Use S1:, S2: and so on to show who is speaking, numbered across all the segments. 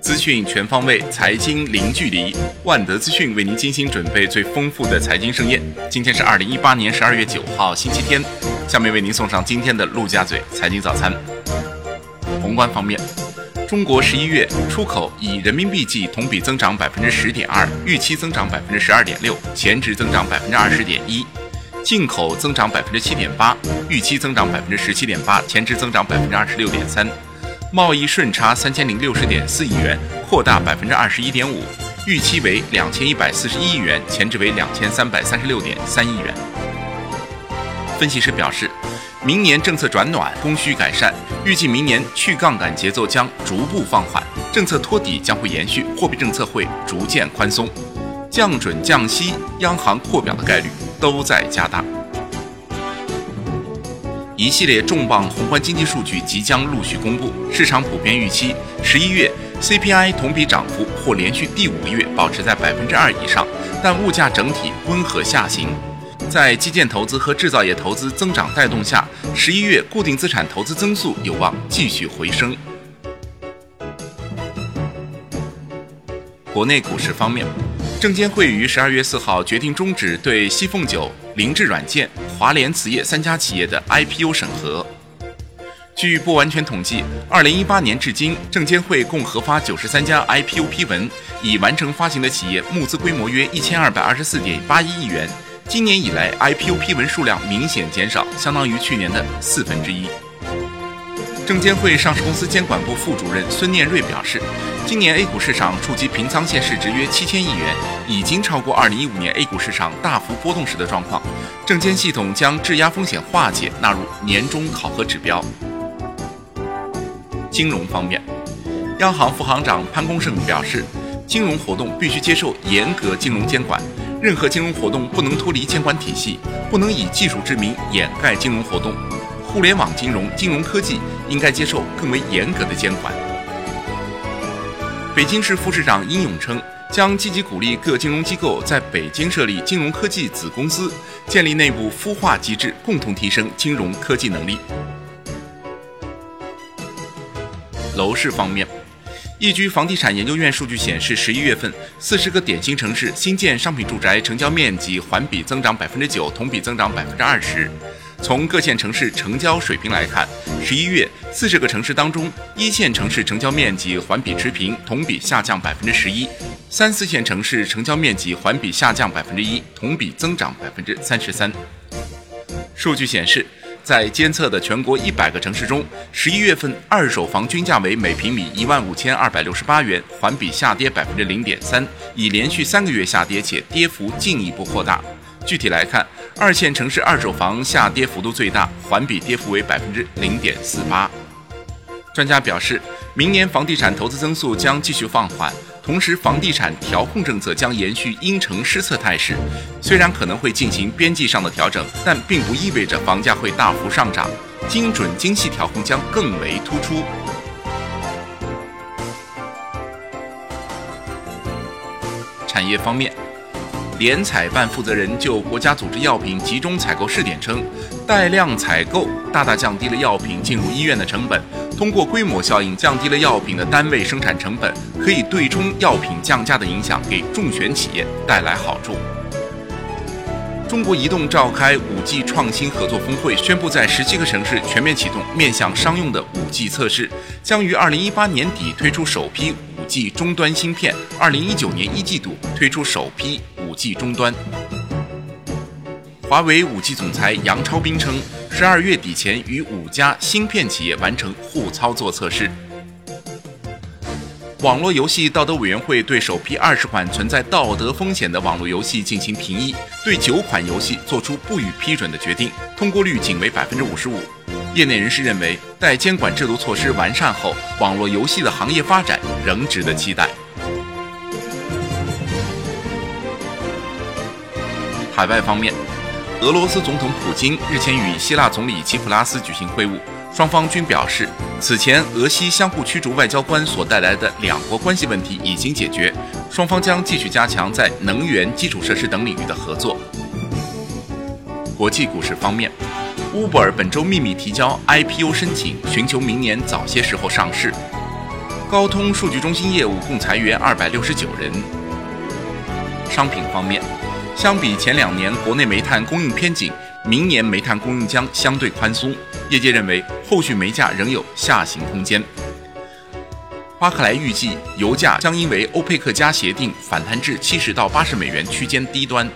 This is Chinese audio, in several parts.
S1: 资讯全方位，财经零距离。万德资讯为您精心准备最丰富的财经盛宴。今天是二零一八年十二月九号，星期天。下面为您送上今天的陆家嘴财经早餐。宏观方面，中国十一月出口以人民币计同比增长百分之十点二，预期增长百分之十二点六，前值增长百分之二十点一；进口增长百分之七点八，预期增长百分之十七点八，前值增长百分之二十六点三。贸易顺差三千零六十点四亿元，扩大百分之二十一点五，预期为两千一百四十一亿元，前值为两千三百三十六点三亿元。分析师表示，明年政策转暖，供需改善，预计明年去杠杆节奏将逐步放缓，政策托底将会延续，货币政策会逐渐宽松，降准降息、央行扩表的概率都在加大。一系列重磅宏观经济数据即将陆续公布，市场普遍预期十一月 CPI 同比涨幅或连续第五个月保持在百分之二以上，但物价整体温和下行。在基建投资和制造业投资增长带动下，十一月固定资产投资增速有望继续回升。国内股市方面，证监会于十二月四号决定终止对西凤酒、凌志软件。华联瓷业三家企业的 IPO 审核。据不完全统计，二零一八年至今，证监会共核发九十三家 IPO 批文，已完成发行的企业募资规模约一千二百二十四点八一亿元。今年以来，IPO 批文数量明显减少，相当于去年的四分之一。证监会上市公司监管部副主任孙念瑞表示，今年 A 股市场触及平仓线市值约七千亿元，已经超过二零一五年 A 股市场大幅波动时的状况。证监系统将质押风险化解纳入年终考核指标。金融方面，央行副行长潘功胜表示，金融活动必须接受严格金融监管，任何金融活动不能脱离监管体系，不能以技术之名掩盖金融活动。互联网金融、金融科技应该接受更为严格的监管。北京市副市长殷勇称。将积极鼓励各金融机构在北京设立金融科技子公司，建立内部孵化机制，共同提升金融科技能力。楼市方面，易居房地产研究院数据显示，十一月份四十个典型城市新建商品住宅成交面积环比增长百分之九，同比增长百分之二十。从各线城市成交水平来看，十一月四十个城市当中，一线城市成交面积环比持平，同比下降百分之十一；三四线城市成交面积环比下降百分之一，同比增长百分之三十三。数据显示，在监测的全国一百个城市中，十一月份二手房均价为每平米一万五千二百六十八元，环比下跌百分之零点三，已连续三个月下跌，且跌幅进一步扩大。具体来看，二线城市二手房下跌幅度最大，环比跌幅为百分之零点四八。专家表示，明年房地产投资增速将继续放缓，同时房地产调控政策将延续因城施策态势。虽然可能会进行边际上的调整，但并不意味着房价会大幅上涨，精准精细调控将更为突出。产业方面。联采办负责人就国家组织药品集中采购试点称，带量采购大大降低了药品进入医院的成本，通过规模效应降低了药品的单位生产成本，可以对冲药品降价的影响，给重选企业带来好处。中国移动召开五 G 创新合作峰会，宣布在十七个城市全面启动面向商用的五 G 测试，将于二零一八年底推出首批五 G 终端芯片，二零一九年一季度推出首批。五 G 终端，华为五 G 总裁杨超斌称，十二月底前与五家芯片企业完成互操作测试。网络游戏道德委员会对首批二十款存在道德风险的网络游戏进行评议，对九款游戏作出不予批准的决定，通过率仅为百分之五十五。业内人士认为，待监管制度措施完善后，网络游戏的行业发展仍值得期待。海外方面，俄罗斯总统普京日前与希腊总理齐普拉斯举行会晤，双方均表示，此前俄西相互驱逐外交官所带来的两国关系问题已经解决，双方将继续加强在能源、基础设施等领域的合作。国际股市方面，Uber 本周秘密提交 IPO 申请，寻求明年早些时候上市。高通数据中心业务共裁员二百六十九人。商品方面，相比前两年国内煤炭供应偏紧，明年煤炭供应将相对宽松。业界认为，后续煤价仍有下行空间。巴克莱预计，油价将因为欧佩克加协定反弹至七十到八十美元区间低端。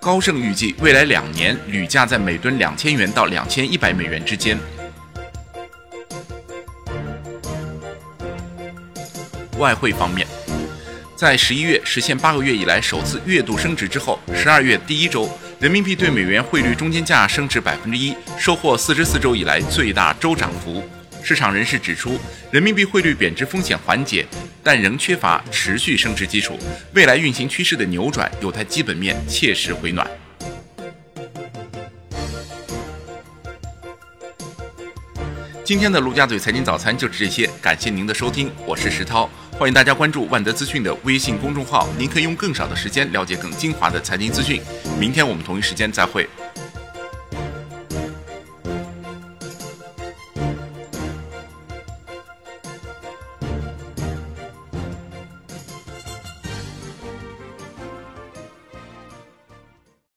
S1: 高盛预计，未来两年铝价在每吨两千元到两千一百美元之间。外汇方面，在十一月实现八个月以来首次月度升值之后，十二月第一周，人民币对美元汇率中间价升值百分之一，收获四十四周以来最大周涨幅。市场人士指出，人民币汇率贬值风险缓解，但仍缺乏持续升值基础。未来运行趋势的扭转有待基本面切实回暖。今天的陆家嘴财经早餐就是这些，感谢您的收听，我是石涛，欢迎大家关注万德资讯的微信公众号，您可以用更少的时间了解更精华的财经资讯。明天我们同一时间再会。